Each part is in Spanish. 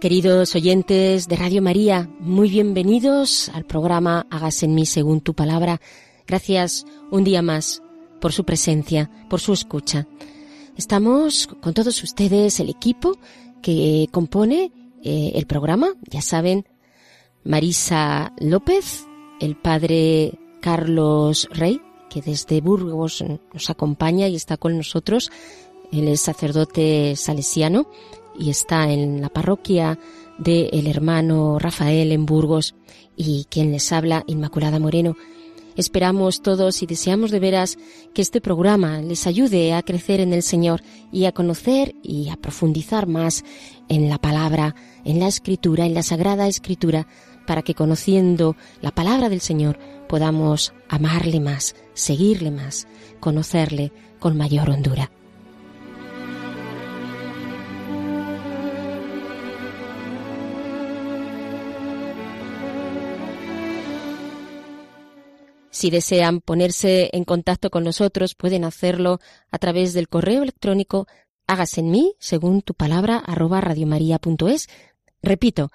Queridos oyentes de Radio María, muy bienvenidos al programa Hagas en mí según tu palabra. Gracias un día más por su presencia, por su escucha. Estamos con todos ustedes, el equipo que compone eh, el programa, ya saben, Marisa López, el padre Carlos Rey, que desde Burgos nos acompaña y está con nosotros. Es sacerdote salesiano y está en la parroquia del hermano Rafael en Burgos y quien les habla, Inmaculada Moreno. Esperamos todos y deseamos de veras que este programa les ayude a crecer en el Señor y a conocer y a profundizar más en la palabra, en la escritura, en la sagrada escritura, para que conociendo la palabra del Señor podamos amarle más, seguirle más, conocerle con mayor hondura. Si desean ponerse en contacto con nosotros, pueden hacerlo a través del correo electrónico hágase en mí, según tu palabra, arroba radiomaria.es. Repito,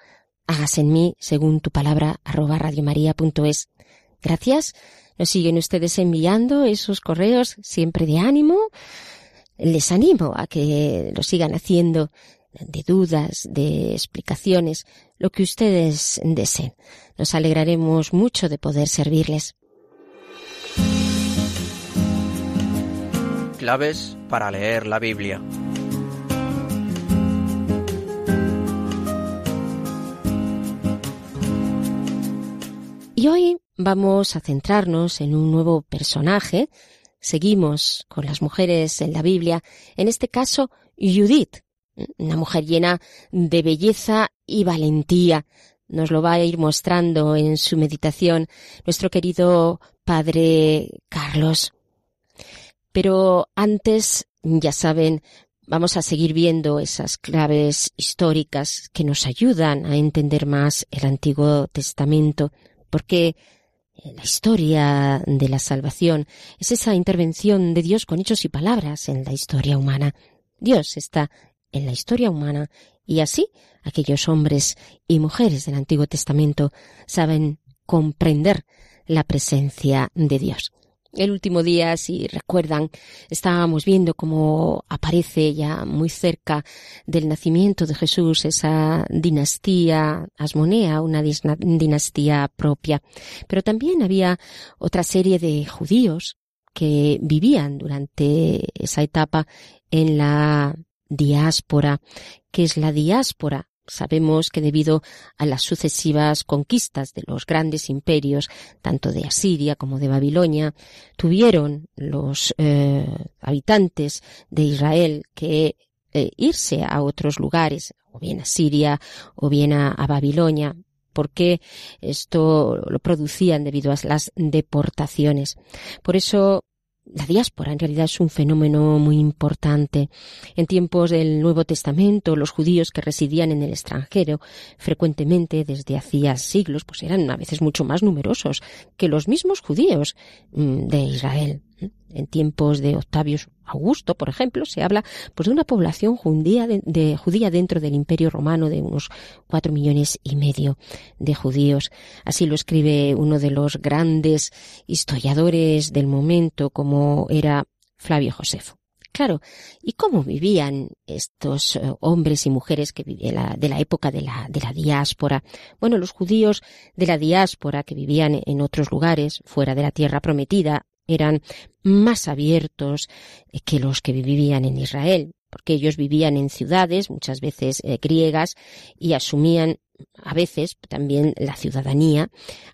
hágase en mí, según tu palabra, arroba radiomaria.es. Gracias. Nos siguen ustedes enviando esos correos siempre de ánimo. Les animo a que lo sigan haciendo de dudas, de explicaciones, lo que ustedes deseen. Nos alegraremos mucho de poder servirles. Claves para leer la Biblia. Y hoy vamos a centrarnos en un nuevo personaje. Seguimos con las mujeres en la Biblia, en este caso Judith, una mujer llena de belleza y valentía. Nos lo va a ir mostrando en su meditación nuestro querido padre Carlos. Pero antes, ya saben, vamos a seguir viendo esas claves históricas que nos ayudan a entender más el Antiguo Testamento, porque la historia de la salvación es esa intervención de Dios con hechos y palabras en la historia humana. Dios está en la historia humana y así aquellos hombres y mujeres del Antiguo Testamento saben comprender la presencia de Dios. El último día, si recuerdan, estábamos viendo cómo aparece ya muy cerca del nacimiento de Jesús esa dinastía asmonea, una dinastía propia. Pero también había otra serie de judíos que vivían durante esa etapa en la diáspora. ¿Qué es la diáspora? Sabemos que debido a las sucesivas conquistas de los grandes imperios, tanto de Asiria como de Babilonia, tuvieron los eh, habitantes de Israel que eh, irse a otros lugares, o bien a Siria o bien a, a Babilonia, porque esto lo producían debido a las deportaciones. Por eso la diáspora en realidad es un fenómeno muy importante. En tiempos del Nuevo Testamento, los judíos que residían en el extranjero, frecuentemente desde hacía siglos, pues eran a veces mucho más numerosos que los mismos judíos mm, de Israel. En tiempos de Octavio Augusto, por ejemplo, se habla pues de una población judía, de, judía dentro del Imperio Romano de unos cuatro millones y medio de judíos. Así lo escribe uno de los grandes historiadores del momento, como era Flavio Josefo. Claro, ¿y cómo vivían estos eh, hombres y mujeres que de la época de la, de la diáspora? Bueno, los judíos de la diáspora que vivían en otros lugares, fuera de la tierra prometida, eran más abiertos que los que vivían en Israel, porque ellos vivían en ciudades, muchas veces eh, griegas, y asumían a veces también la ciudadanía,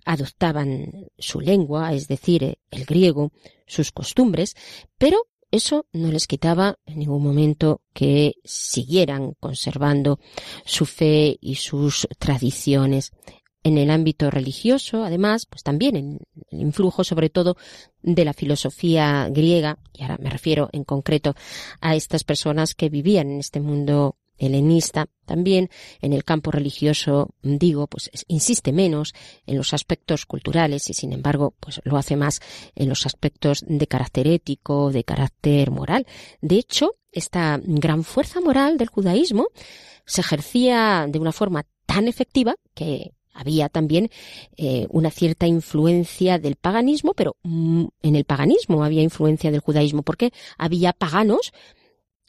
adoptaban su lengua, es decir, el griego, sus costumbres, pero eso no les quitaba en ningún momento que siguieran conservando su fe y sus tradiciones. En el ámbito religioso, además, pues también en el influjo sobre todo de la filosofía griega, y ahora me refiero en concreto a estas personas que vivían en este mundo helenista, también en el campo religioso, digo, pues insiste menos en los aspectos culturales y sin embargo, pues lo hace más en los aspectos de carácter ético, de carácter moral. De hecho, esta gran fuerza moral del judaísmo se ejercía de una forma tan efectiva que había también eh, una cierta influencia del paganismo, pero mm, en el paganismo había influencia del judaísmo, porque había paganos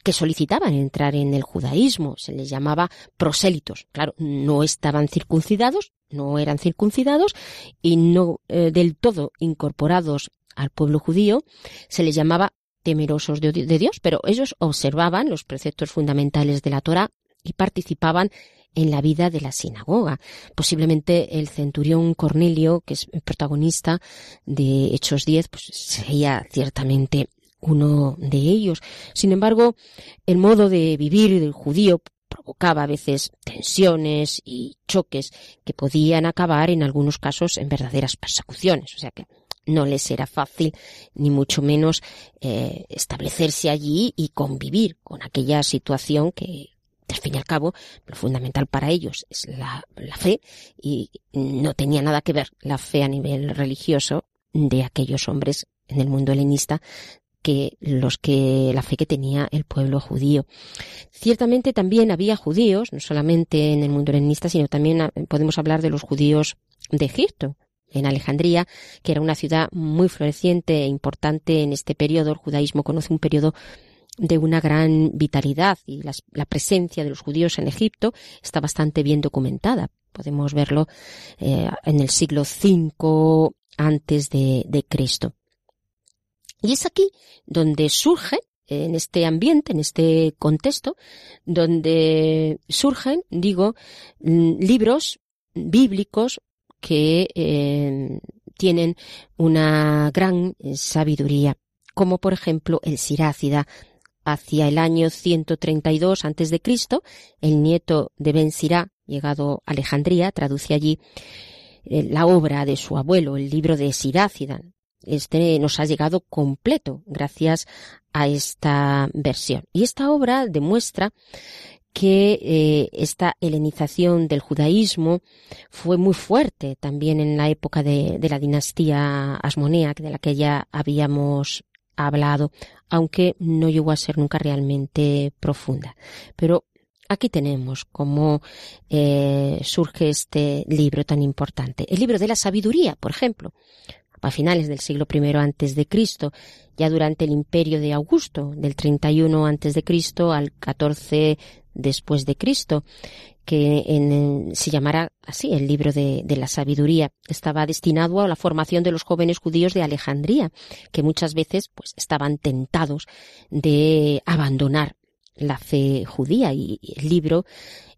que solicitaban entrar en el judaísmo, se les llamaba prosélitos. Claro, no estaban circuncidados, no eran circuncidados y no eh, del todo incorporados al pueblo judío, se les llamaba temerosos de, de, Dios, pero ellos observaban los preceptos fundamentales de la Torah y participaban en la vida de la sinagoga. Posiblemente el centurión Cornelio, que es protagonista de Hechos 10, pues sería ciertamente uno de ellos. Sin embargo, el modo de vivir del judío provocaba a veces tensiones y choques que podían acabar en algunos casos en verdaderas persecuciones. O sea que no les era fácil ni mucho menos eh, establecerse allí y convivir con aquella situación que, al fin y al cabo, lo fundamental para ellos es la, fe y no tenía nada que ver la fe a nivel religioso de aquellos hombres en el mundo helenista que los que la fe que tenía el pueblo judío. Ciertamente también había judíos, no solamente en el mundo helenista, sino también ah, podemos hablar de los judíos de Egipto, en Alejandría, que era una ciudad muy floreciente e importante en este periodo. El judaísmo conoce un periodo de una gran vitalidad y la presencia de los judíos en Egipto está bastante bien documentada. Podemos verlo eh, en el siglo V antes de, de Cristo. Y es aquí donde surge, en este ambiente, en este contexto, donde surgen, digo, mm, libros bíblicos que eh, tienen una gran sabiduría, como por ejemplo el Sirácida. Hacia el año 132 antes de Cristo, el nieto de Ben Sirá, llegado a Alejandría, traduce allí eh, la obra de su abuelo, el libro de Sirácida, este nos ha llegado completo gracias a esta versión. Y esta obra demuestra que eh, esta helenización del judaísmo fue muy fuerte también en la época de, de la dinastía asmonea, de la que ya habíamos hablado, aunque no llegó a ser nunca realmente profunda. Pero aquí tenemos cómo eh, surge este libro tan importante. El libro de la sabiduría, por ejemplo, a finales del siglo I antes de Cristo, ya durante el imperio de Augusto, del 31 antes de Cristo al 14 después de Cristo, que en, se llamará así el libro de, de, la sabiduría. Estaba destinado a la formación de los jóvenes judíos de Alejandría, que muchas veces pues estaban tentados de abandonar la fe judía y el libro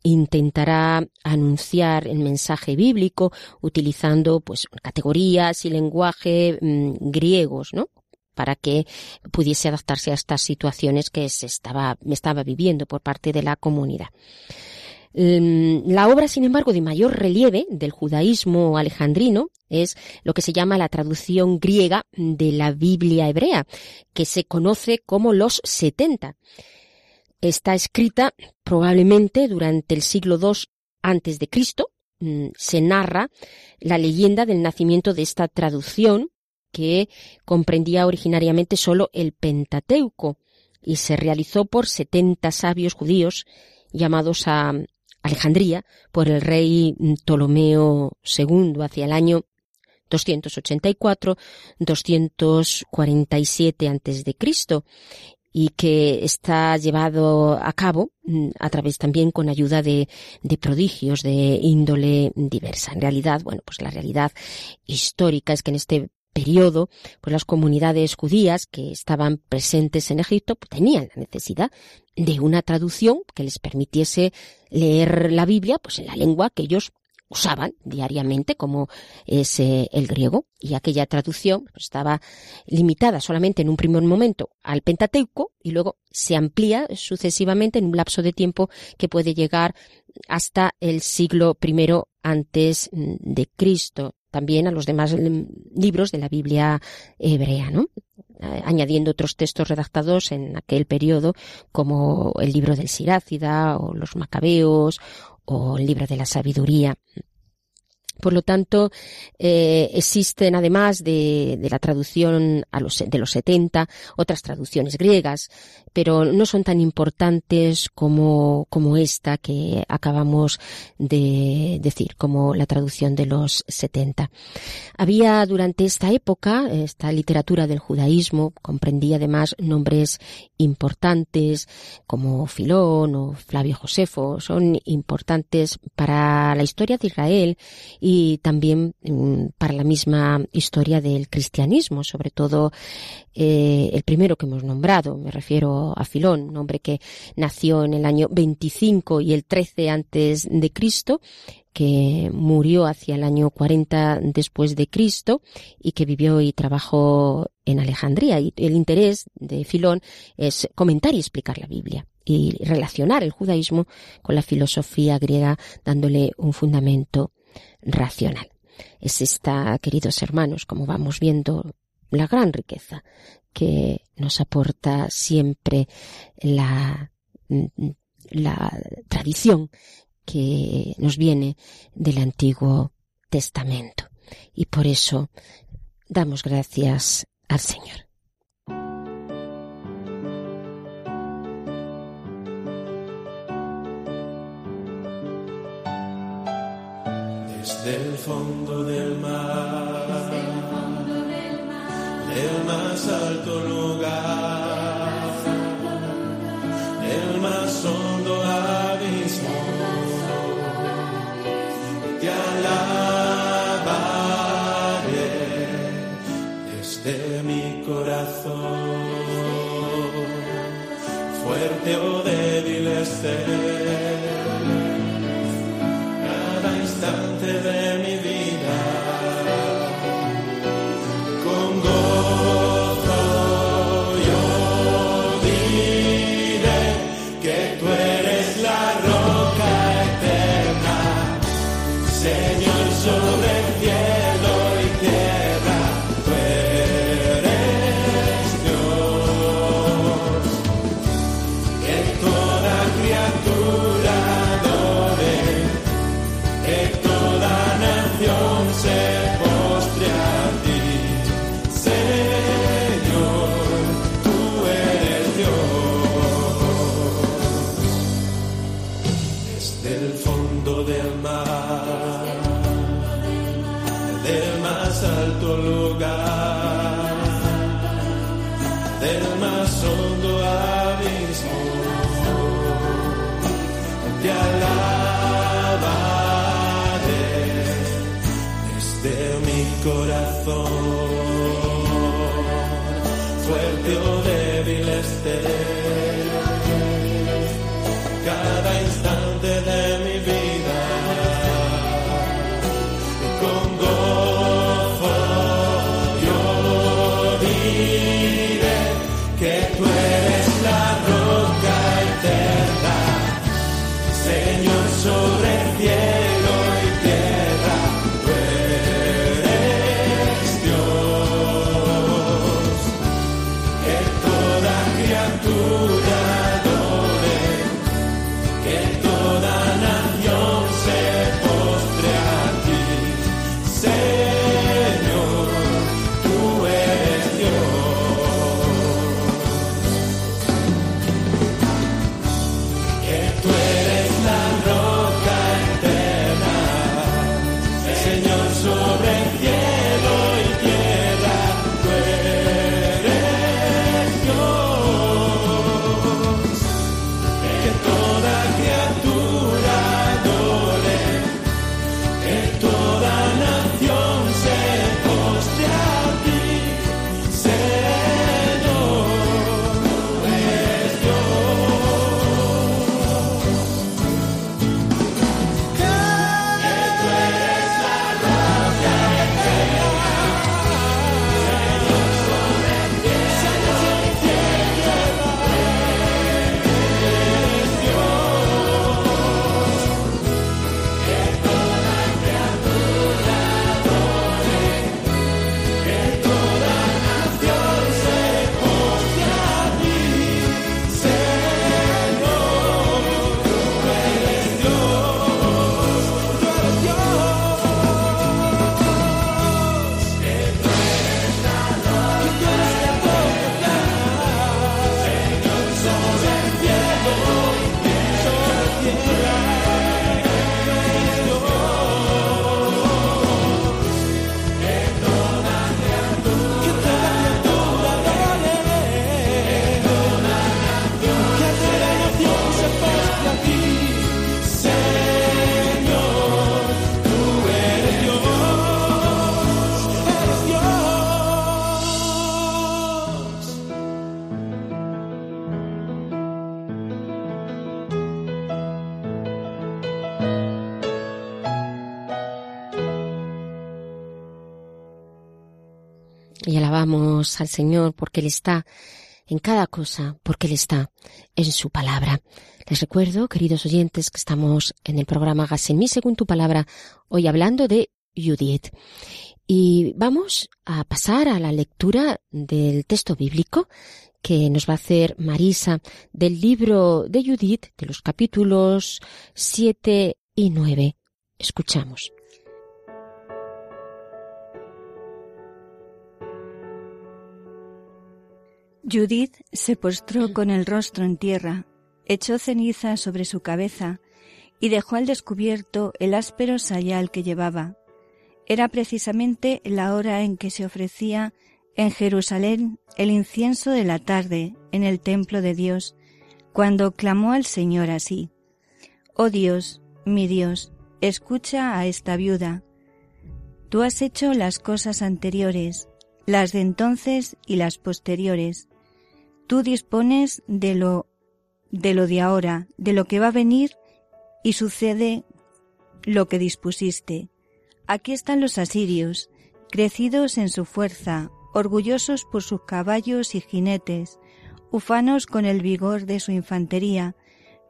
intentará anunciar el mensaje bíblico utilizando pues categorías y lenguaje mm, griegos, ¿no? para que pudiese adaptarse a estas situaciones que se estaba, estaba viviendo por parte de la comunidad. Mm, la obra, sin embargo, de mayor relieve del judaísmo alejandrino es lo que se llama la traducción griega de la Biblia hebrea, que se conoce como los 70 está escrita probablemente durante el siglo II antes de Cristo. Mm, se narra la leyenda del nacimiento de esta traducción que comprendía originariamente solo el Pentateuco y se realizó por 70 sabios judíos llamados a Alejandría por el rey Ptolomeo II hacia el año 284, 247 antes de Cristo y que está llevado a cabo mm, a través también con ayuda de, prodigios de índole diversa. En realidad, bueno, pues la realidad histórica es que en este periodo, pues las comunidades judías que estaban presentes en Egipto pues tenían la necesidad de una traducción que les permitiese leer la Biblia pues en la lengua que ellos usaban diariamente, como es eh, el griego, y aquella traducción pues, estaba limitada solamente en un primer momento al Pentateuco y luego se amplía sucesivamente en un lapso de tiempo que puede llegar hasta el siglo I antes mm, de Cristo también a los demás libros de la Biblia hebrea, ¿no? añadiendo otros textos redactados en aquel periodo como el libro del Sirácida o los Macabeos o el libro de la sabiduría. Por lo tanto, eh, existen además de, la traducción de los 70 otras traducciones griegas, pero no son tan importantes como, como esta que acabamos de decir, como la traducción de los 70. Había durante esta época, esta literatura del judaísmo comprendía además nombres importantes como Filón o Flavio Josefo, son importantes para la historia de Israel y también mm, para la misma historia del cristianismo, sobre todo eh, el primero que hemos nombrado, me refiero a Filón, un hombre que nació en el año 25 y el 13 antes de Cristo, que murió hacia el año 40 después de Cristo y que vivió y trabajó en Alejandría. Y el interés de Filón es comentar y explicar la Biblia y relacionar el judaísmo con la filosofía griega dándole un fundamento racional. Es esta, queridos hermanos, como vamos viendo, la gran riqueza que nos aporta siempre la, la tradición que nos viene del Antiguo Testamento. Y por eso damos gracias al Señor. del fondo del mar, del más alto lugar, el más hondo abismo, te alabaré desde mi corazón, fuerte o débil esté. Que tú eres al Señor porque Él está en cada cosa, porque Él está en su palabra. Les recuerdo, queridos oyentes, que estamos en el programa Hágase en mí según tu palabra, hoy hablando de Judith. Y vamos a pasar a la lectura del texto bíblico que nos va a hacer Marisa del libro de Judith, de los capítulos 7 y 9. Escuchamos. Judith se postró con el rostro en tierra, echó ceniza sobre su cabeza y dejó al descubierto el áspero sayal que llevaba. Era precisamente la hora en que se ofrecía en Jerusalén el incienso de la tarde en el templo de Dios, cuando clamó al Señor así, Oh Dios, mi Dios, escucha a esta viuda. Tú has hecho las cosas anteriores, las de entonces y las posteriores. Tú dispones de lo de lo de ahora, de lo que va a venir y sucede lo que dispusiste. Aquí están los asirios, crecidos en su fuerza, orgullosos por sus caballos y jinetes, ufanos con el vigor de su infantería,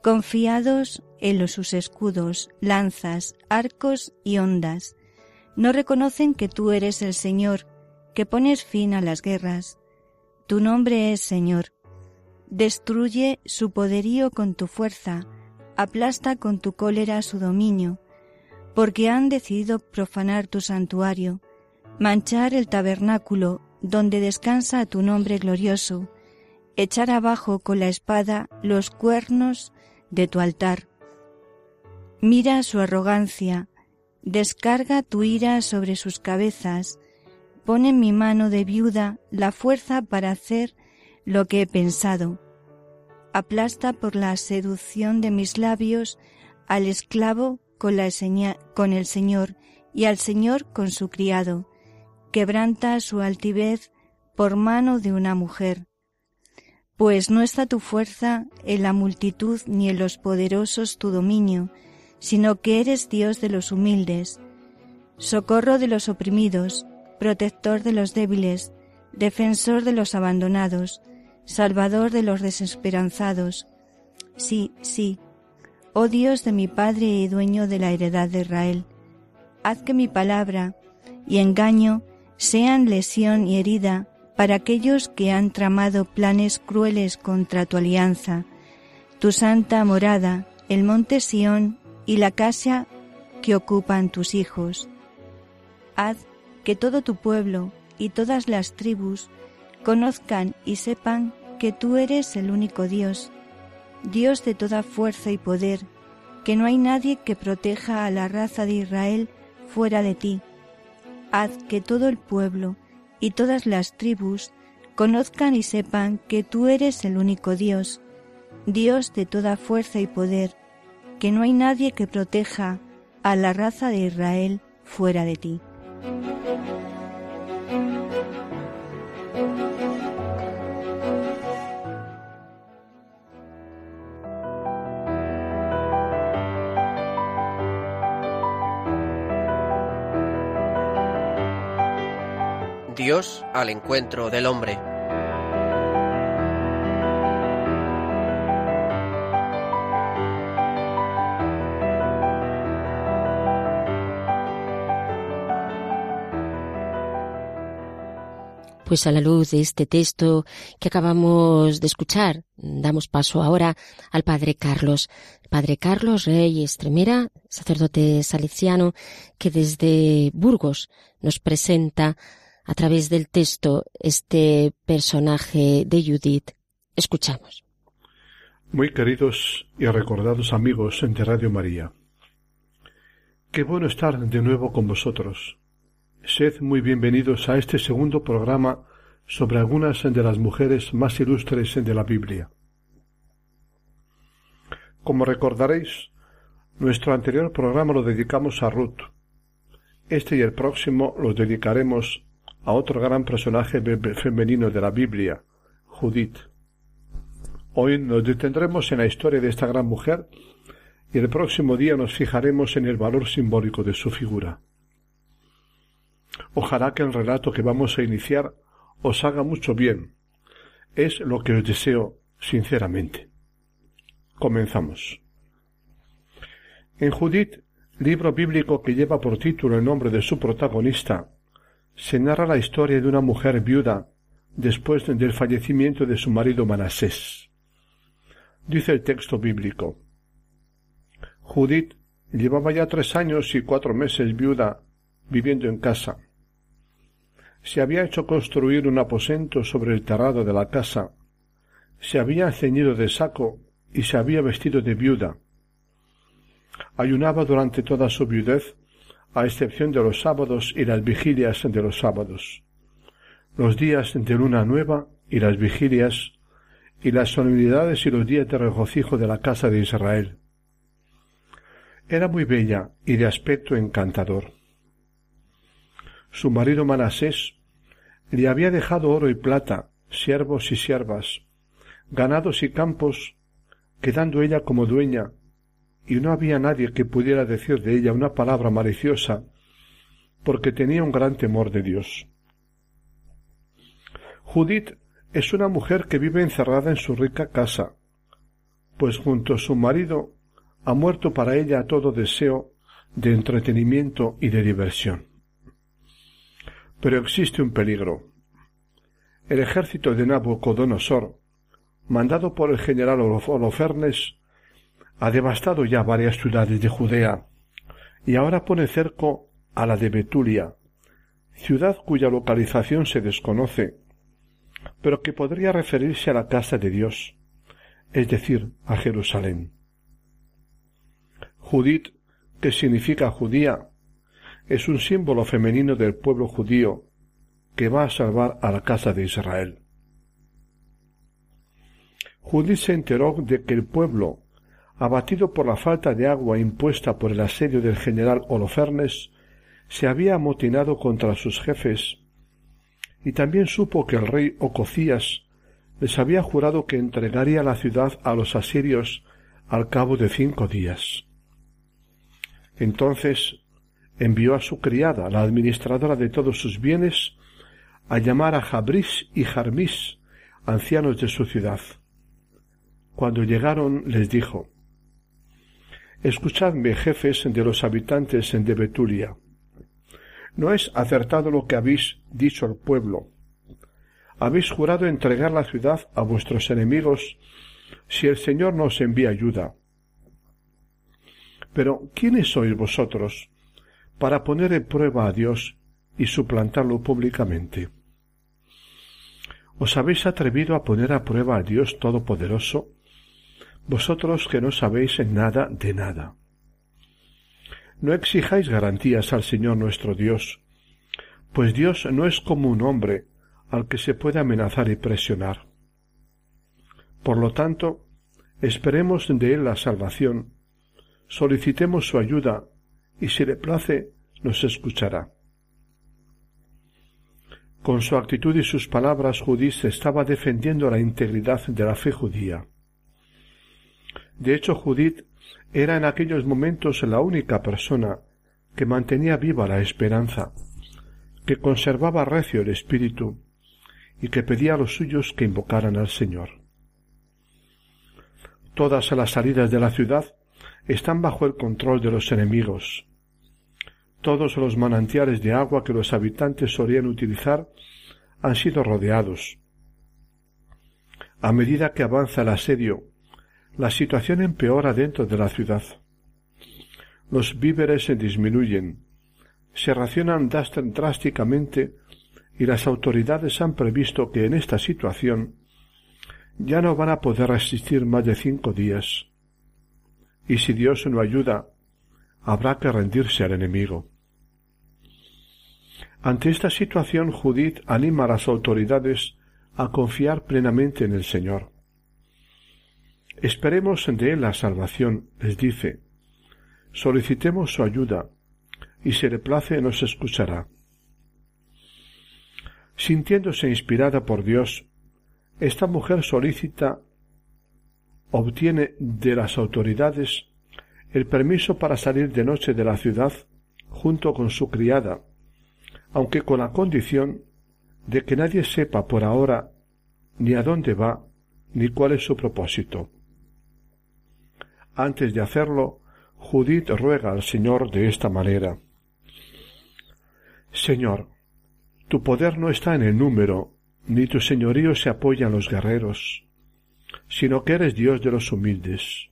confiados en sus escudos, lanzas, arcos y ondas. No reconocen que tú eres el Señor, que pones fin a las guerras. Tu nombre es Señor. Destruye su poderío con tu fuerza, aplasta con tu cólera su dominio, porque han decidido profanar tu santuario, manchar el tabernáculo donde descansa tu nombre glorioso, echar abajo con la espada los cuernos de tu altar. Mira su arrogancia, descarga tu ira sobre sus cabezas, pone en mi mano de viuda la fuerza para hacer lo que he pensado. Aplasta por la seducción de mis labios al esclavo con, con el Señor y al Señor con su criado. Quebranta su altivez por mano de una mujer. Pues no está tu fuerza en la multitud ni en los poderosos tu dominio, sino que eres Dios de los humildes, socorro de los oprimidos, protector de los débiles, defensor de los abandonados, salvador de los desesperanzados. Sí, sí, oh Dios de mi Padre y dueño de la heredad de Israel, haz que mi palabra y engaño sean lesión y herida para aquellos que han tramado planes crueles contra tu alianza, tu santa morada, el monte Sión y la casa que ocupan tus hijos. Haz que todo tu pueblo y todas las tribus conozcan y sepan que tú eres el único Dios, Dios de toda fuerza y poder, que no hay nadie que proteja a la raza de Israel fuera de ti. Haz que todo el pueblo y todas las tribus conozcan y sepan que tú eres el único Dios, Dios de toda fuerza y poder, que no hay nadie que proteja a la raza de Israel fuera de ti. Dios al encuentro del hombre. Pues a la luz de este texto que acabamos de escuchar, damos paso ahora al Padre Carlos. Padre Carlos Rey Estremera, sacerdote salesiano, que desde Burgos nos presenta a través del texto este personaje de Judith. Escuchamos. Muy queridos y recordados amigos de Radio María. Qué bueno estar de nuevo con vosotros Sed muy bienvenidos a este segundo programa sobre algunas de las mujeres más ilustres de la Biblia. Como recordaréis, nuestro anterior programa lo dedicamos a Ruth. Este y el próximo lo dedicaremos a otro gran personaje femenino de la Biblia, Judith. Hoy nos detendremos en la historia de esta gran mujer y el próximo día nos fijaremos en el valor simbólico de su figura. Ojalá que el relato que vamos a iniciar os haga mucho bien. Es lo que os deseo sinceramente. Comenzamos. En Judith, libro bíblico que lleva por título el nombre de su protagonista, se narra la historia de una mujer viuda después del fallecimiento de su marido Manasés. Dice el texto bíblico. Judith llevaba ya tres años y cuatro meses viuda viviendo en casa. Se había hecho construir un aposento sobre el terrado de la casa, se había ceñido de saco y se había vestido de viuda. Ayunaba durante toda su viudez, a excepción de los sábados y las vigilias de los sábados los días de luna nueva y las vigilias y las solemnidades y los días de regocijo de la casa de Israel. Era muy bella y de aspecto encantador. Su marido Manasés le había dejado oro y plata, siervos y siervas, ganados y campos, quedando ella como dueña, y no había nadie que pudiera decir de ella una palabra maliciosa, porque tenía un gran temor de Dios. Judith es una mujer que vive encerrada en su rica casa, pues junto a su marido ha muerto para ella todo deseo de entretenimiento y de diversión. Pero existe un peligro. El ejército de Nabucodonosor, mandado por el general Holofernes, ha devastado ya varias ciudades de Judea y ahora pone cerco a la de Betulia, ciudad cuya localización se desconoce pero que podría referirse a la casa de Dios, es decir, a Jerusalén. Judith, que significa judía, es un símbolo femenino del pueblo judío que va a salvar a la casa de Israel. Judith se enteró de que el pueblo, abatido por la falta de agua impuesta por el asedio del general Holofernes, se había amotinado contra sus jefes y también supo que el rey Ococías les había jurado que entregaría la ciudad a los asirios al cabo de cinco días. Entonces envió a su criada, la administradora de todos sus bienes, a llamar a Jabris y Jarmis, ancianos de su ciudad. Cuando llegaron les dijo Escuchadme, jefes de los habitantes de Betulia. No es acertado lo que habéis dicho al pueblo. Habéis jurado entregar la ciudad a vuestros enemigos si el Señor nos envía ayuda. Pero ¿quiénes sois vosotros para poner en prueba a Dios y suplantarlo públicamente? ¿Os habéis atrevido a poner a prueba a Dios Todopoderoso, vosotros que no sabéis nada de nada? No exijáis garantías al Señor nuestro Dios, pues Dios no es como un hombre al que se puede amenazar y presionar. Por lo tanto, esperemos de Él la salvación, solicitemos su ayuda y si le place nos escuchará. Con su actitud y sus palabras Judith estaba defendiendo la integridad de la fe judía. De hecho, Judith era en aquellos momentos la única persona que mantenía viva la esperanza, que conservaba recio el espíritu y que pedía a los suyos que invocaran al Señor. Todas las salidas de la ciudad están bajo el control de los enemigos. Todos los manantiales de agua que los habitantes solían utilizar han sido rodeados. A medida que avanza el asedio la situación empeora dentro de la ciudad. Los víveres se disminuyen, se racionan drásticamente y las autoridades han previsto que en esta situación ya no van a poder resistir más de cinco días. Y si Dios no ayuda, habrá que rendirse al enemigo. Ante esta situación, Judith anima a las autoridades a confiar plenamente en el Señor. Esperemos de él la salvación, les dice. Solicitemos su ayuda, y si le place nos escuchará. Sintiéndose inspirada por Dios, esta mujer solicita obtiene de las autoridades el permiso para salir de noche de la ciudad junto con su criada, aunque con la condición de que nadie sepa por ahora ni a dónde va ni cuál es su propósito. Antes de hacerlo, Judith ruega al Señor de esta manera. Señor, tu poder no está en el número, ni tu señorío se apoya en los guerreros, sino que eres Dios de los humildes,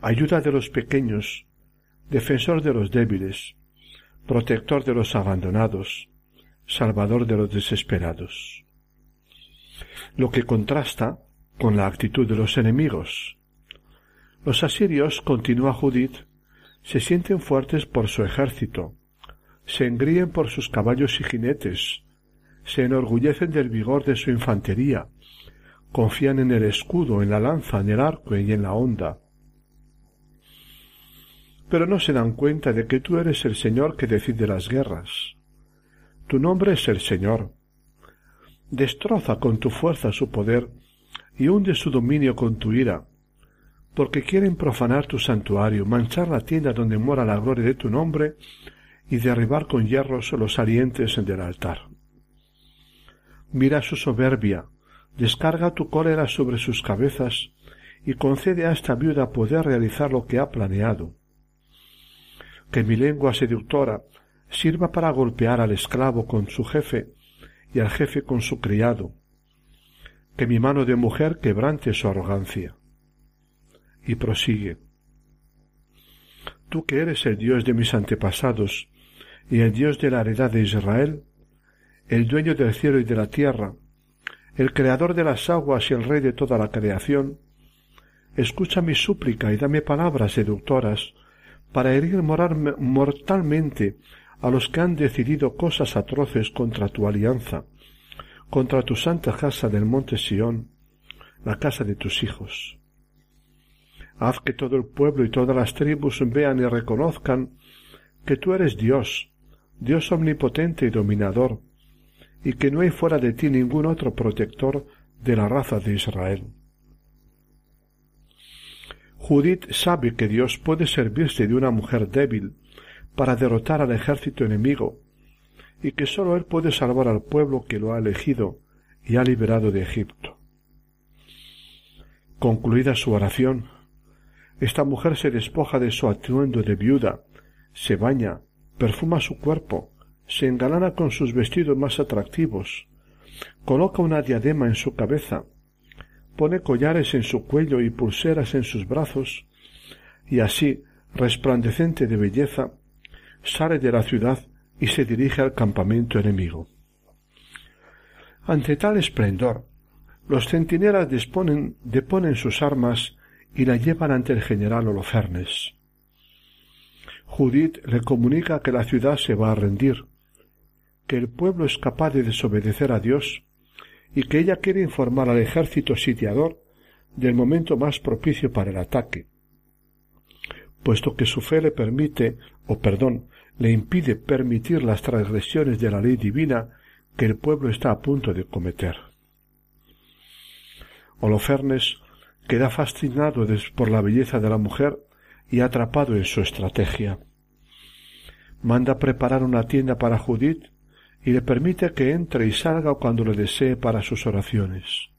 ayuda de los pequeños, defensor de los débiles, protector de los abandonados, salvador de los desesperados. Lo que contrasta con la actitud de los enemigos. Los asirios, continúa Judith, se sienten fuertes por su ejército, se engríen por sus caballos y jinetes, se enorgullecen del vigor de su infantería, confían en el escudo, en la lanza, en el arco y en la honda. Pero no se dan cuenta de que tú eres el Señor que decide las guerras. Tu nombre es el Señor. Destroza con tu fuerza su poder y hunde su dominio con tu ira, porque quieren profanar tu santuario, manchar la tienda donde mora la gloria de tu nombre y derribar con hierros los salientes del altar. Mira su soberbia, descarga tu cólera sobre sus cabezas y concede a esta viuda poder realizar lo que ha planeado. Que mi lengua seductora sirva para golpear al esclavo con su jefe y al jefe con su criado. Que mi mano de mujer quebrante su arrogancia. Y prosigue. Tú que eres el Dios de mis antepasados y el Dios de la heredad de Israel, el dueño del cielo y de la tierra, el creador de las aguas y el rey de toda la creación, escucha mi súplica y dame palabras seductoras para herir mortalmente a los que han decidido cosas atroces contra tu alianza, contra tu santa casa del monte Sión, la casa de tus hijos. Haz que todo el pueblo y todas las tribus vean y reconozcan que tú eres Dios, Dios omnipotente y dominador, y que no hay fuera de ti ningún otro protector de la raza de Israel. Judith sabe que Dios puede servirse de una mujer débil para derrotar al ejército enemigo, y que sólo Él puede salvar al pueblo que lo ha elegido y ha liberado de Egipto. Concluida su oración, esta mujer se despoja de su atuendo de viuda, se baña, perfuma su cuerpo, se engalana con sus vestidos más atractivos, coloca una diadema en su cabeza, pone collares en su cuello y pulseras en sus brazos, y así, resplandecente de belleza, sale de la ciudad y se dirige al campamento enemigo. Ante tal esplendor, los centinelas disponen, deponen sus armas y la llevan ante el general Holofernes. Judith le comunica que la ciudad se va a rendir, que el pueblo es capaz de desobedecer a Dios y que ella quiere informar al ejército sitiador del momento más propicio para el ataque, puesto que su fe le permite, o perdón, le impide permitir las transgresiones de la ley divina que el pueblo está a punto de cometer. Holofernes queda fascinado por la belleza de la mujer y atrapado en su estrategia. Manda preparar una tienda para Judith y le permite que entre y salga cuando le desee para sus oraciones.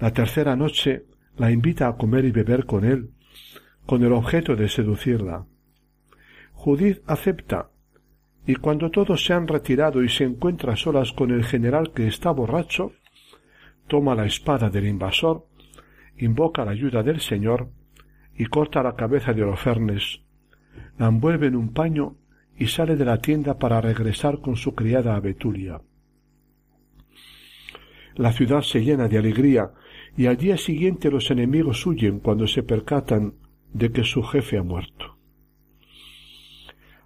La tercera noche la invita a comer y beber con él, con el objeto de seducirla. Judith acepta, y cuando todos se han retirado y se encuentra solas con el general que está borracho, toma la espada del invasor, invoca la ayuda del Señor y corta la cabeza de Holofernes, la envuelve en un paño y sale de la tienda para regresar con su criada a Betulia. La ciudad se llena de alegría y al día siguiente los enemigos huyen cuando se percatan de que su jefe ha muerto.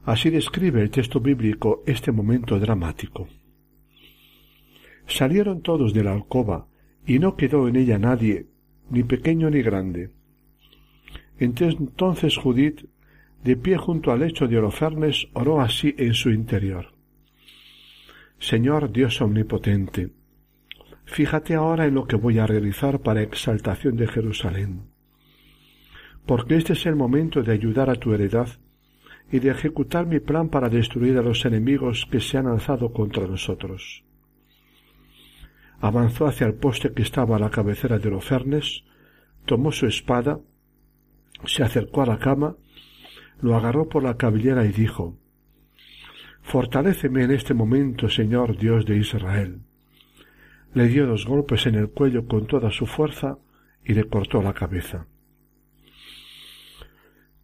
Así describe el texto bíblico este momento dramático. Salieron todos de la alcoba y no quedó en ella nadie, ni pequeño ni grande. Entonces Judith de pie junto al lecho de Holofernes, oró así en su interior. Señor Dios omnipotente, fíjate ahora en lo que voy a realizar para exaltación de Jerusalén, porque este es el momento de ayudar a tu heredad y de ejecutar mi plan para destruir a los enemigos que se han alzado contra nosotros. Avanzó hacia el poste que estaba a la cabecera de Holofernes, tomó su espada, se acercó a la cama, lo agarró por la cabellera y dijo Fortaléceme en este momento, Señor Dios de Israel. Le dio dos golpes en el cuello con toda su fuerza y le cortó la cabeza.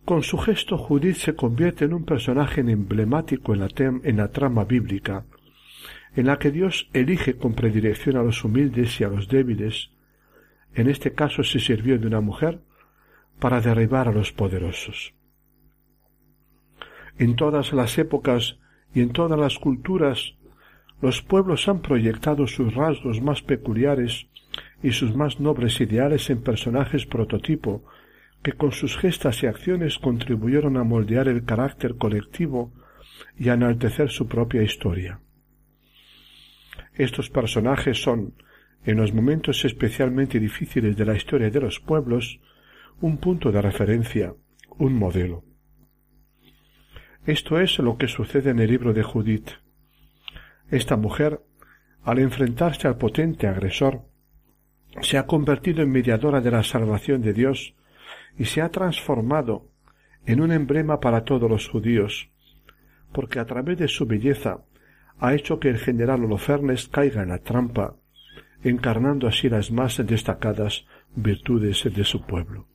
Con su gesto Judith se convierte en un personaje emblemático en la, en la trama bíblica, en la que Dios elige con predilección a los humildes y a los débiles. En este caso se sirvió de una mujer para derribar a los poderosos. En todas las épocas y en todas las culturas, los pueblos han proyectado sus rasgos más peculiares y sus más nobles ideales en personajes prototipo que con sus gestas y acciones contribuyeron a moldear el carácter colectivo y a enaltecer su propia historia. Estos personajes son, en los momentos especialmente difíciles de la historia de los pueblos, un punto de referencia, un modelo. Esto es lo que sucede en el libro de Judith. Esta mujer, al enfrentarse al potente agresor, se ha convertido en mediadora de la salvación de Dios y se ha transformado en un emblema para todos los judíos, porque a través de su belleza ha hecho que el general Holofernes caiga en la trampa, encarnando así las más destacadas virtudes de su pueblo.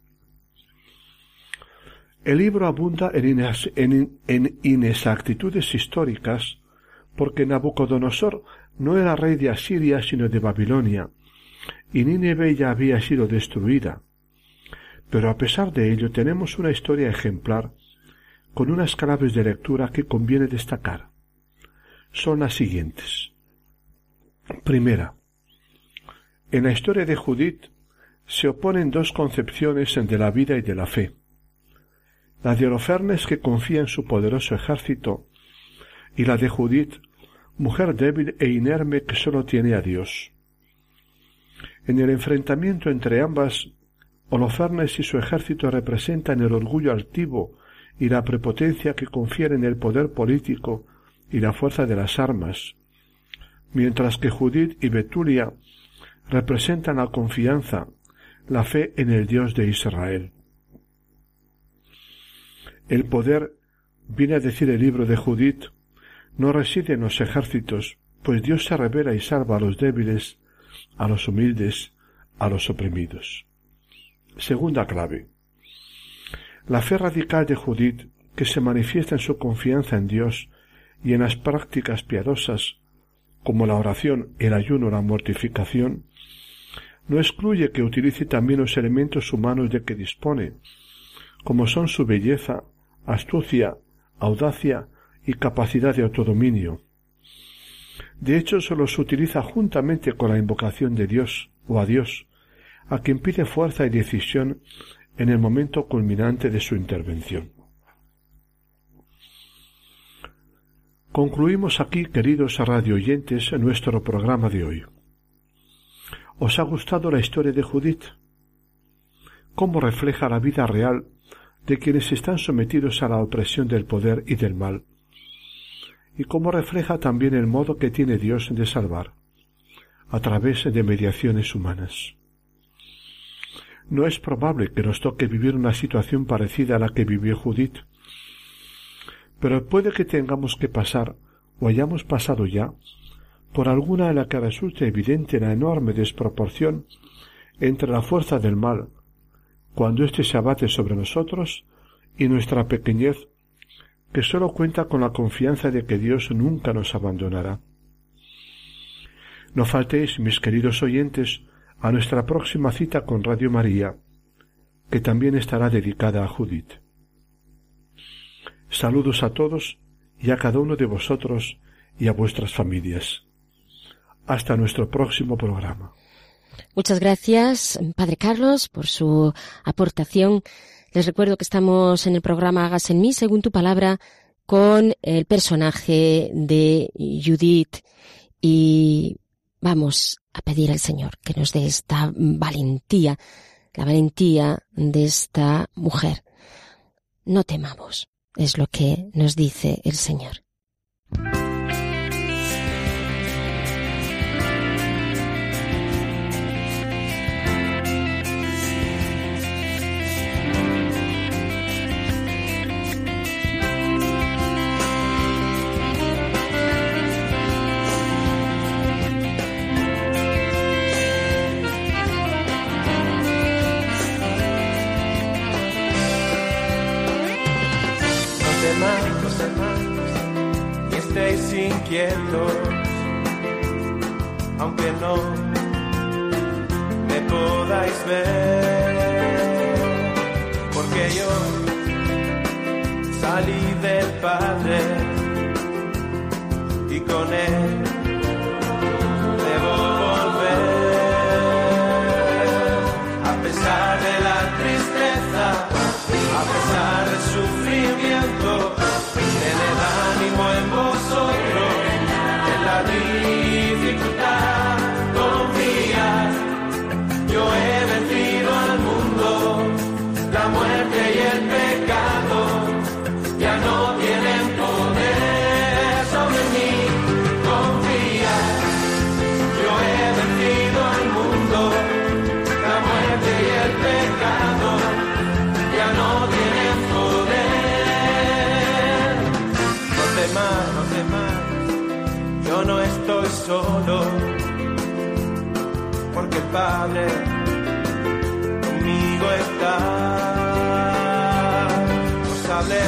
El libro abunda en, inexactitudes históricas porque Nabucodonosor no era rey de Asiria sino de Babilonia, y Nínive ya había sido destruida, pero a pesar de ello tenemos una historia ejemplar con unas claves de lectura que conviene destacar. Son las siguientes. Primera, en la historia de Judith se oponen dos concepciones de la vida y de la fe. La de Holofernes que confía en su poderoso ejército y la de Judith, mujer débil e inerme que sólo tiene a Dios. En el enfrentamiento entre ambas Holofernes y su ejército representan el orgullo altivo y la prepotencia que confieren el poder político y la fuerza de las armas, mientras que Judith y Betulia representan la confianza, la fe en el Dios de Israel. El poder, viene a decir el libro de Judith, no reside en los ejércitos, pues Dios se revela y salva a los débiles, a los humildes, a los oprimidos. Segunda clave. La fe radical de Judith, que se manifiesta en su confianza en Dios y en las prácticas piadosas, como la oración, el ayuno, la mortificación, no excluye que utilice también los elementos humanos de que dispone, como son su belleza, astucia, audacia y capacidad de autodominio. De hecho, se utiliza juntamente con la invocación de Dios o a Dios, a quien pide fuerza y decisión en el momento culminante de su intervención. Concluimos aquí, queridos radioyentes, nuestro programa de hoy. ¿Os ha gustado la historia de Judith? ¿Cómo refleja la vida real de quienes están sometidos a la opresión del poder y del mal? ¿Y cómo refleja también el modo que tiene Dios de salvar, a través de mediaciones humanas? No es probable que nos toque vivir una situación parecida a la que vivió Judith, pero puede que tengamos que pasar, o hayamos pasado ya, por alguna en la que resulte evidente la enorme desproporción entre la fuerza del mal, cuando éste se abate sobre nosotros, y nuestra pequeñez, que sólo cuenta con la confianza de que Dios nunca nos abandonará. No faltéis, mis queridos oyentes, a nuestra próxima cita con Radio María, que también estará dedicada a Judith. Saludos a todos y a cada uno de vosotros y a vuestras familias. Hasta nuestro próximo programa. Muchas gracias, Padre Carlos, por su aportación. Les recuerdo que estamos en el programa Hagas en mí, según tu palabra, con el personaje de Judith y vamos a pedir al Señor que nos dé esta valentía, la valentía de esta mujer. No temamos, es lo que nos dice el Señor. Inquietos, aunque no me podáis ver, porque yo salí del Padre y con él solo, porque el Padre conmigo está. Os hablé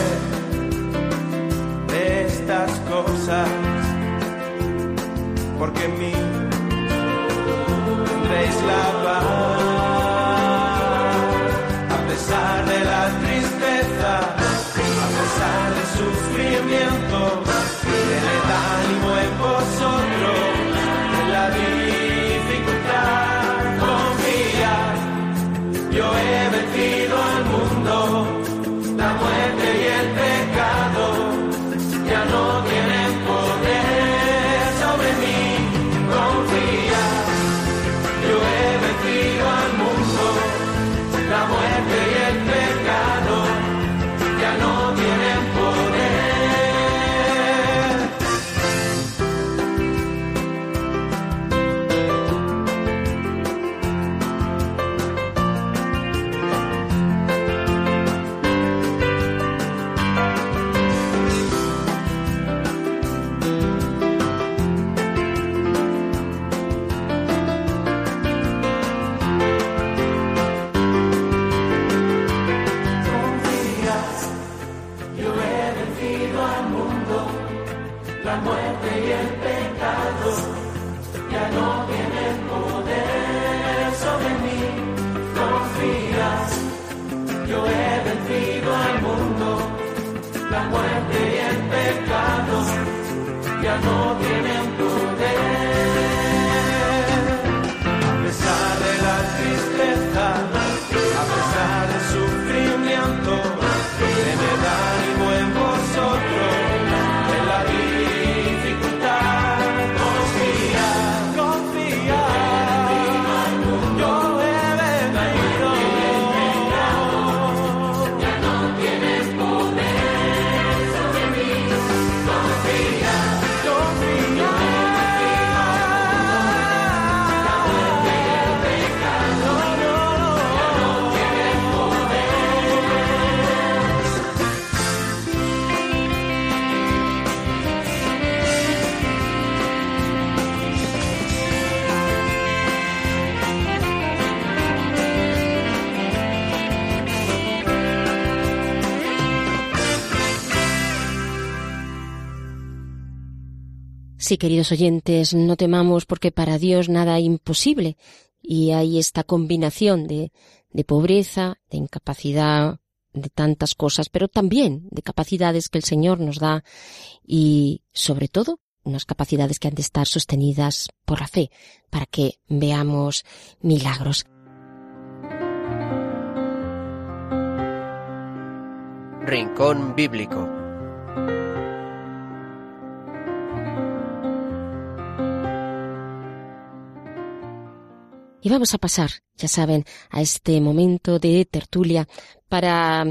de estas cosas, porque en la muerte y el pecado. Ya no Sí, queridos oyentes, no temamos porque para Dios nada es imposible. Y hay esta combinación de, de pobreza, de incapacidad, de tantas cosas, pero también de capacidades que el Señor nos da y, sobre todo, unas capacidades que han de estar sostenidas por la fe, para que veamos milagros. Rincón Bíblico. Y vamos a pasar, ya saben, a este momento de tertulia para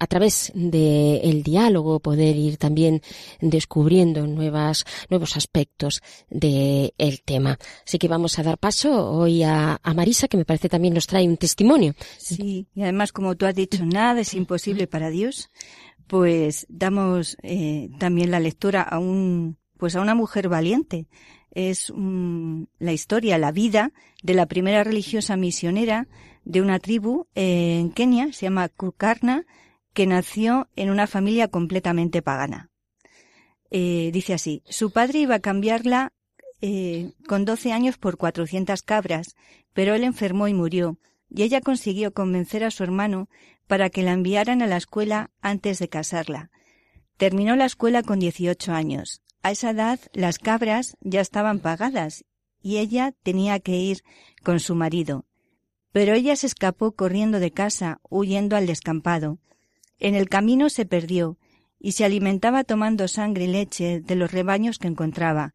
a través del diálogo poder ir también descubriendo nuevas, nuevos aspectos del tema. Así que vamos a dar paso hoy a, a Marisa, que me parece también nos trae un testimonio. Sí, y además, como tú has dicho, nada es imposible para Dios, pues damos eh, también la lectura a un, pues a una mujer valiente. Es mm, la historia, la vida de la primera religiosa misionera de una tribu eh, en Kenia, se llama Kukarna, que nació en una familia completamente pagana. Eh, dice así, su padre iba a cambiarla eh, con 12 años por 400 cabras, pero él enfermó y murió, y ella consiguió convencer a su hermano para que la enviaran a la escuela antes de casarla. Terminó la escuela con 18 años. A esa edad las cabras ya estaban pagadas y ella tenía que ir con su marido. Pero ella se escapó corriendo de casa, huyendo al descampado. En el camino se perdió y se alimentaba tomando sangre y leche de los rebaños que encontraba.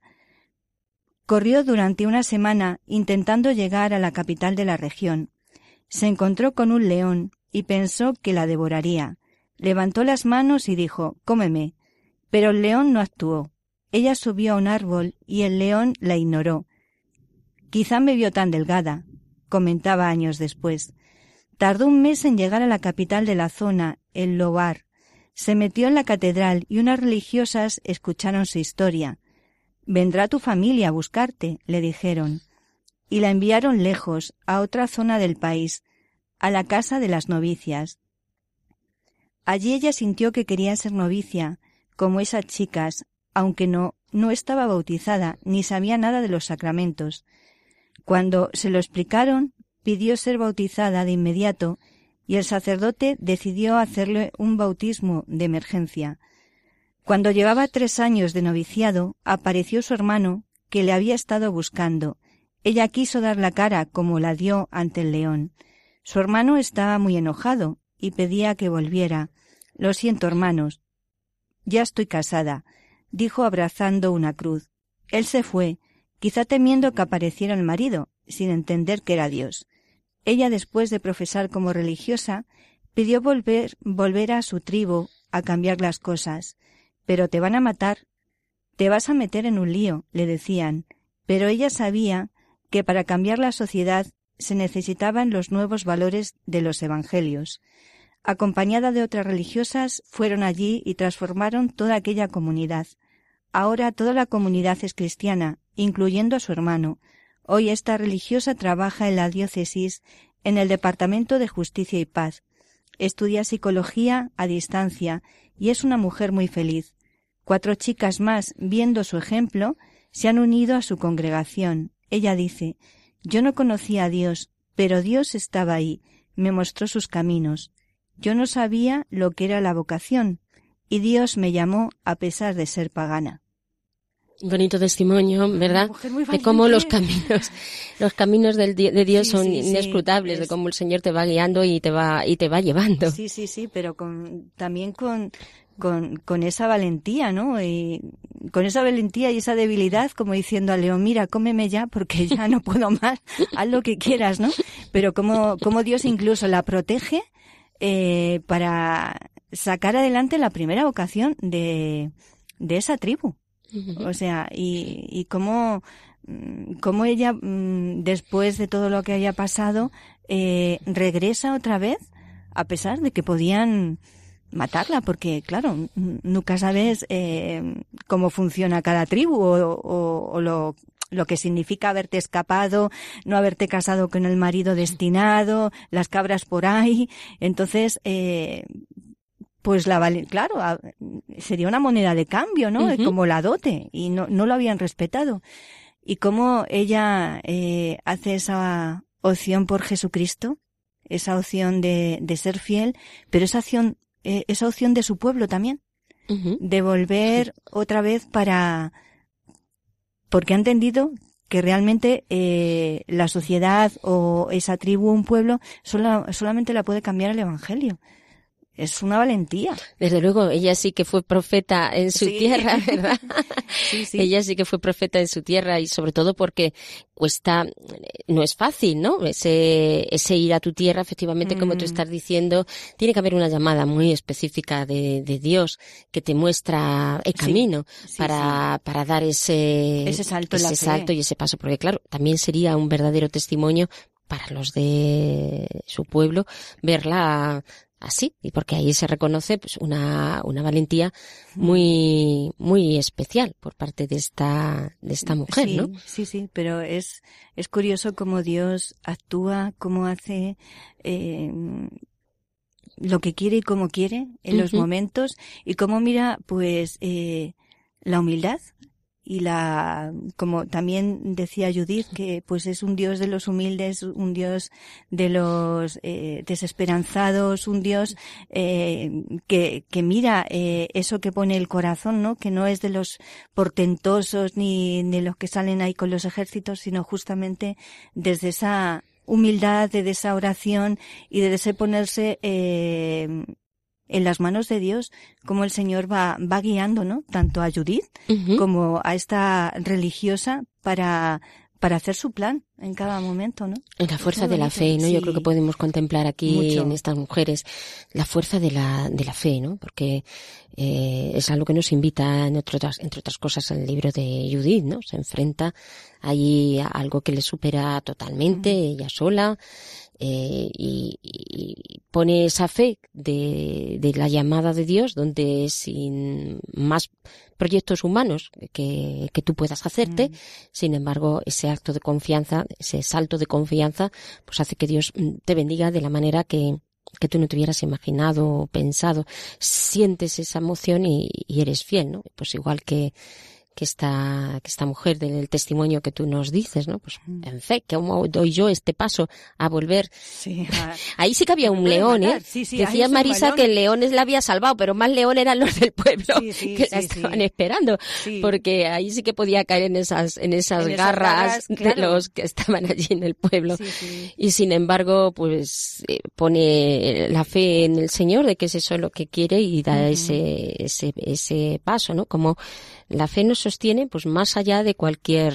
Corrió durante una semana intentando llegar a la capital de la región. Se encontró con un león y pensó que la devoraría. Levantó las manos y dijo Cómeme. Pero el león no actuó. Ella subió a un árbol y el león la ignoró. Quizá me vio tan delgada, comentaba años después. Tardó un mes en llegar a la capital de la zona, el Lobar. Se metió en la catedral y unas religiosas escucharon su historia. Vendrá tu familia a buscarte, le dijeron, y la enviaron lejos, a otra zona del país, a la casa de las novicias. Allí ella sintió que quería ser novicia, como esas chicas, aunque no, no estaba bautizada ni sabía nada de los sacramentos. Cuando se lo explicaron, pidió ser bautizada de inmediato y el sacerdote decidió hacerle un bautismo de emergencia. Cuando llevaba tres años de noviciado, apareció su hermano, que le había estado buscando. Ella quiso dar la cara como la dio ante el león. Su hermano estaba muy enojado y pedía que volviera. Lo siento, hermanos. Ya estoy casada, dijo abrazando una cruz. Él se fue, quizá temiendo que apareciera el marido, sin entender que era Dios. Ella, después de profesar como religiosa, pidió volver, a su tribu, a cambiar las cosas. Pero te van a matar. Te vas a meter en un lío, le decían. Pero ella sabía que para cambiar la sociedad se necesitaban los nuevos valores de los evangelios. Acompañada de otras religiosas, fueron allí y transformaron toda aquella comunidad. Ahora toda la comunidad es cristiana, incluyendo a su hermano. Hoy esta religiosa trabaja en la diócesis en el Departamento de Justicia y Paz. Estudia psicología a distancia y es una mujer muy feliz. Cuatro chicas más, viendo su ejemplo, se han unido a su congregación. Ella dice Yo no conocía a Dios, pero Dios estaba ahí, me mostró sus caminos. Yo no sabía lo que era la vocación, y Dios me llamó a pesar de ser pagana bonito testimonio, ¿verdad? De cómo los caminos, los caminos del, de Dios son inescrutables, de cómo el Señor te va guiando y te va y te va llevando. Sí, sí, sí, pero con, también con, con, con esa valentía, ¿no? Y con esa valentía y esa debilidad, como diciendo a León, mira, cómeme ya porque ya no puedo más, haz lo que quieras, ¿no? Pero como, como Dios incluso la protege eh, para sacar adelante la primera vocación de, de esa tribu. O sea, y, y cómo, mm, cómo ella, mm, después de todo lo que haya pasado, eh, regresa otra vez, a pesar de que podían matarla, porque claro, nunca sabes eh, cómo funciona cada tribu o, o, lo, lo que significa haberte escapado, no haberte casado con el marido destinado, las cabras por ahí. Entonces, eh, pues la vale, claro, sería una moneda de cambio, ¿no? Como la dote, y no, no lo habían respetado. Y cómo ella eh, hace esa opción por Jesucristo, esa opción de, de ser fiel, pero esa opción, eh, esa opción de su pueblo también, de volver otra vez para, porque ha entendido que realmente eh, la sociedad o esa tribu, un pueblo, solamente la puede cambiar el Evangelio es una valentía. Desde luego, ella sí que fue profeta en su tierra, ¿verdad? sí, sí. Ella sí que fue profeta en su tierra y sobre todo porque cuesta, no es fácil, ¿no? Ese, ese ir a tu tierra, efectivamente, como tú mm. estás diciendo, tiene que haber una llamada muy específica de, de Dios que te muestra el camino para, para dar ese, ese salto, ese salto y ese paso, porque claro, también sería un verdadero testimonio para los de su pueblo verla así y porque ahí se reconoce pues una, una valentía muy muy especial por parte de esta de esta mujer sí, no sí sí pero es es curioso cómo Dios actúa cómo hace eh, lo que quiere y cómo quiere en los momentos y cómo mira pues eh, la humildad y la como también decía Judith que pues es un Dios de los humildes un Dios de los eh, desesperanzados un Dios eh, que, que mira eh, eso que pone el corazón no que no es de los portentosos ni de los que salen ahí con los ejércitos sino justamente desde esa humildad de esa oración y de ese ponerse eh, en las manos de Dios como el Señor va, va guiando, ¿no? Tanto a Judith como a esta religiosa para, para hacer su plan en cada momento, ¿no? La fuerza de la fe, ¿no? Yo creo que podemos contemplar aquí Mucho. en estas mujeres la fuerza de la, de la fe, ¿no? Porque eh, es algo que nos invita, en otras, entre otras cosas, al libro de Judith, ¿no? Se enfrenta allí a algo que le supera totalmente, ella sola, eh, y, y pone esa fe de, de la llamada de Dios, donde sin más proyectos humanos que, que tú puedas hacerte, sin embargo, ese acto de confianza, ese salto de confianza, pues hace que Dios mm, te bendiga de la manera que, que tú no te hubieras imaginado o pensado. Sientes esa emoción y, y eres fiel, ¿no? Pues igual que, que esta, que esta mujer del testimonio que tú nos dices, ¿no? Pues en fe, ¿cómo doy yo este paso a volver? Sí. Ahí sí que había un león, matar. ¿eh? Sí, sí, Decía Marisa balón. que el león la había salvado, pero más león eran los del pueblo que la estaban esperando porque ahí sí que podía caer en esas en esas En esas garras, de claro. los que estaban allí en el pueblo y sin embargo pues eh, pone la fe en el Señor de que es eso lo que quiere y da ese ese ese paso no como la fe nos sostiene pues más allá de cualquier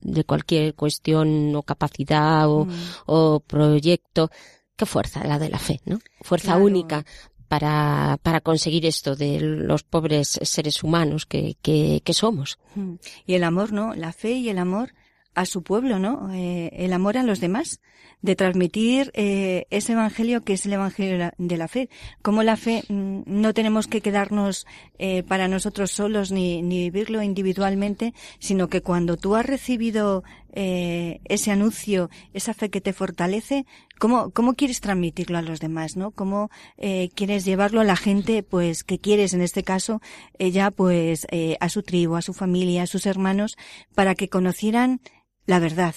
de cualquier cuestión o capacidad o, Mm. o proyecto qué fuerza la de la fe no fuerza Claro. única para, para conseguir esto de los pobres seres humanos que, que, que somos. Mm. Y el amor, ¿no? La fe y el amor a su pueblo, ¿no? Eh, el amor a los demás, de transmitir eh, ese evangelio que es el evangelio de la, fe. Como la fe mm, no tenemos que quedarnos eh, para nosotros solos ni, ni vivirlo individualmente, sino que cuando tú has recibido eh, ese anuncio, esa fe que te fortalece, ¿cómo, cómo quieres transmitirlo a los demás, no? ¿Cómo eh, quieres llevarlo a la gente, pues, que quieres, en este caso, ella, pues, eh, a su tribu, a su familia, a sus hermanos, para que conocieran la verdad.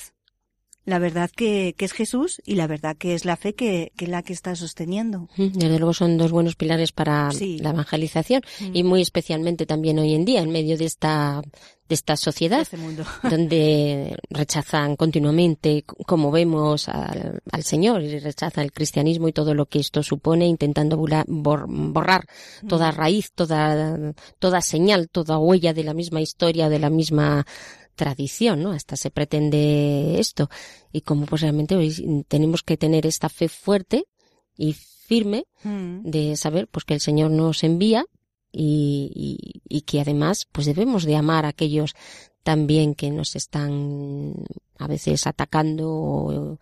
La verdad que, que es Jesús y la verdad que es la fe que, que es la que está sosteniendo. Mm, Desde luego son dos buenos pilares para Sí. la evangelización Mm. y muy especialmente también hoy en día en medio de esta, de esta sociedad Este mundo. donde rechazan continuamente, como vemos, al, al Señor y rechazan el cristianismo y todo lo que esto supone, intentando bor- borrar toda raíz, toda, toda señal, toda huella de la misma historia, de la misma tradición, ¿no? Hasta se pretende esto. Y como pues realmente hoy tenemos que tener esta fe fuerte y firme Mm. de saber pues que el Señor nos envía y, y- y que además pues debemos de amar a aquellos también que nos están a veces atacando o,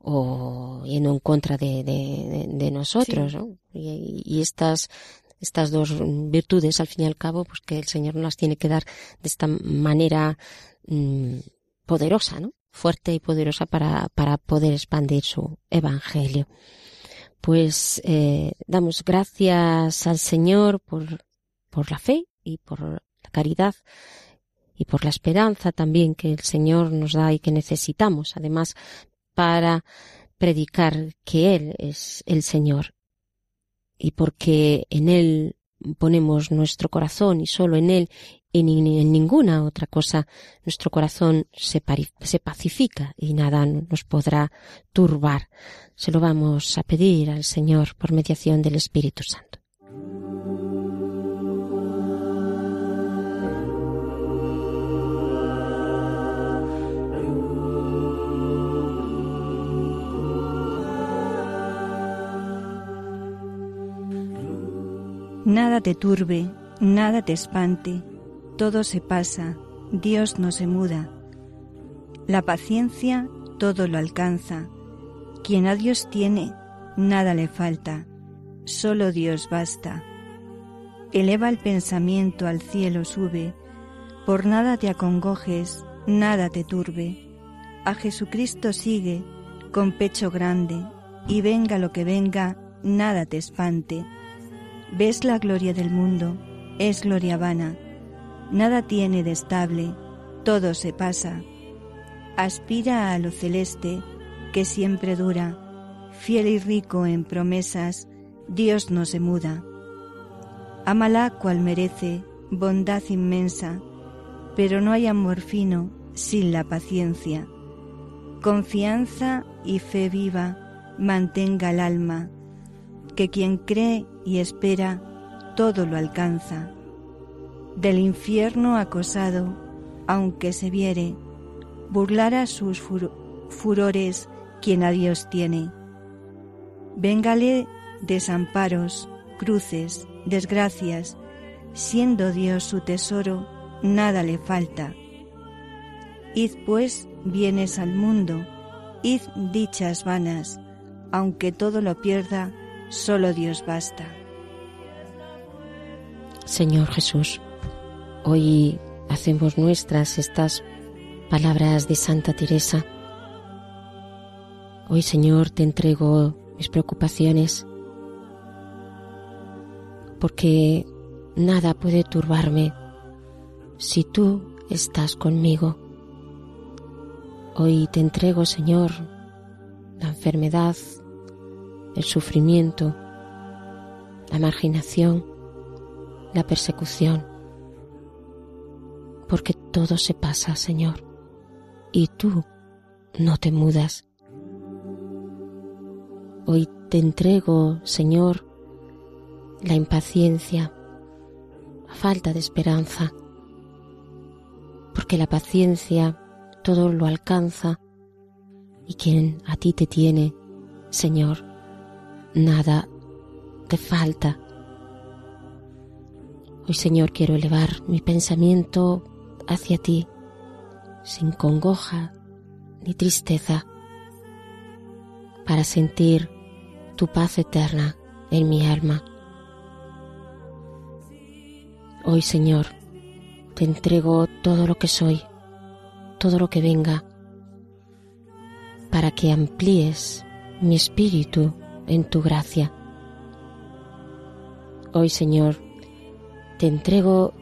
o yendo en contra de, de- de- nosotros, Sí. ¿no? Y, y estas estas dos virtudes al fin y al cabo pues que el Señor nos las tiene que dar de esta manera mm, poderosa, ¿no? Fuerte y poderosa para, para poder expandir su evangelio pues eh, damos gracias al Señor por, por la fe y por la caridad y por la esperanza también que el Señor nos da y que necesitamos, además, para predicar que Él es el Señor y porque en Él ponemos nuestro corazón y solo en Él y ni en ninguna otra cosa nuestro corazón se, se pacifica y nada nos podrá turbar. Se lo vamos a pedir al Señor por mediación del Espíritu Santo. Nada te turbe, nada te espante, todo se pasa, Dios no se muda. La paciencia todo lo alcanza, quien a Dios tiene, nada le falta, solo Dios basta. Eleva el pensamiento al cielo sube, por nada te acongojes, nada te turbe. A Jesucristo sigue, con pecho grande, y venga lo que venga, nada te espante. Ves la gloria del mundo, es gloria vana. Nada tiene de estable, todo se pasa. Aspira a lo celeste, que siempre dura. Fiel y rico en promesas, Dios no se muda. Ámala cual merece, bondad inmensa, pero no hay amor fino sin la paciencia. Confianza y fe viva mantenga el alma, que quien cree y espera todo lo alcanza. Del infierno acosado, aunque se viere, burlara sus furores quien a Dios tiene. Véngale desamparos, cruces, desgracias, siendo Dios su tesoro, nada le falta. Id pues bienes al mundo, id dichas vanas, aunque todo lo pierda, solo Dios basta. Señor Jesús, hoy hacemos nuestras estas palabras de Santa Teresa. Hoy, Señor, te entrego mis preocupaciones, porque nada puede turbarme si tú estás conmigo. Hoy te entrego, Señor, la enfermedad, el sufrimiento, la marginación, la persecución, porque todo se pasa, Señor, y tú no te mudas. Hoy te entrego, Señor, la impaciencia, la falta de esperanza, porque la paciencia todo lo alcanza y quien a ti te tiene, Señor, nada te falta. Hoy, Señor, quiero elevar mi pensamiento hacia ti, sin congoja ni tristeza, para sentir tu paz eterna en mi alma. Hoy, Señor, te entrego todo lo que soy, todo lo que venga, para que amplíes mi espíritu en tu gracia. Hoy, Señor, te entrego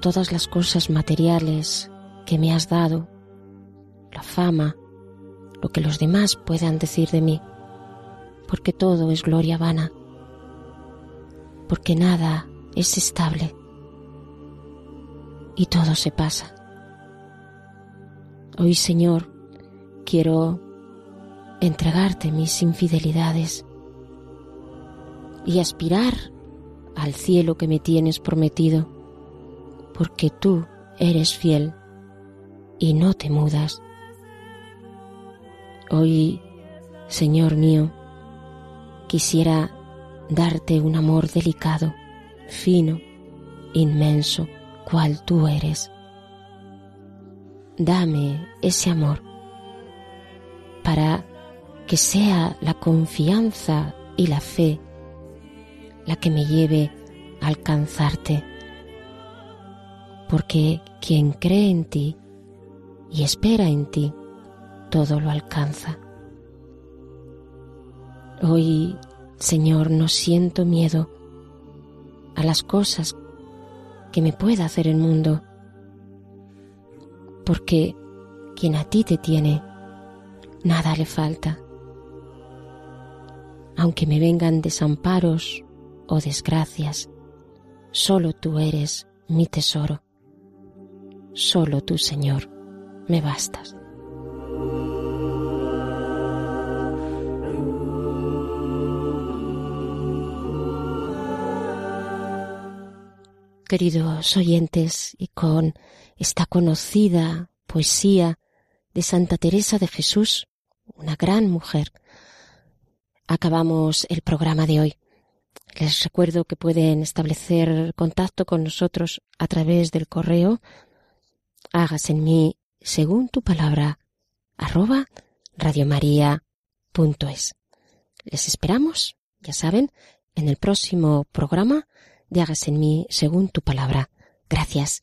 todas las cosas materiales que me has dado, la fama, lo que los demás puedan decir de mí, porque todo es gloria vana, porque nada es estable y todo se pasa. Hoy, Señor, quiero entregarte mis infidelidades y aspirar al cielo que me tienes prometido, porque tú eres fiel y no te mudas. Hoy, Señor mío, quisiera darte un amor delicado, fino, inmenso, cual tú eres. Dame ese amor para que sea la confianza y la fe la que me lleve a alcanzarte. Porque quien cree en ti y espera en ti, todo lo alcanza. Hoy, Señor, no siento miedo a las cosas que me pueda hacer el mundo, porque quien a ti te tiene, nada le falta aunque me vengan desamparos o desgracias, solo tú eres mi tesoro. Solo tú, Señor, me bastas. Queridos oyentes, y con esta conocida poesía de Santa Teresa de Jesús, una gran mujer, acabamos el programa de hoy. Les recuerdo que pueden establecer contacto con nosotros a través del correo hágase en mí según tu palabra arroba radiomaria.es. Les esperamos, ya saben, en el próximo programa de hágase en mí según tu palabra. Gracias.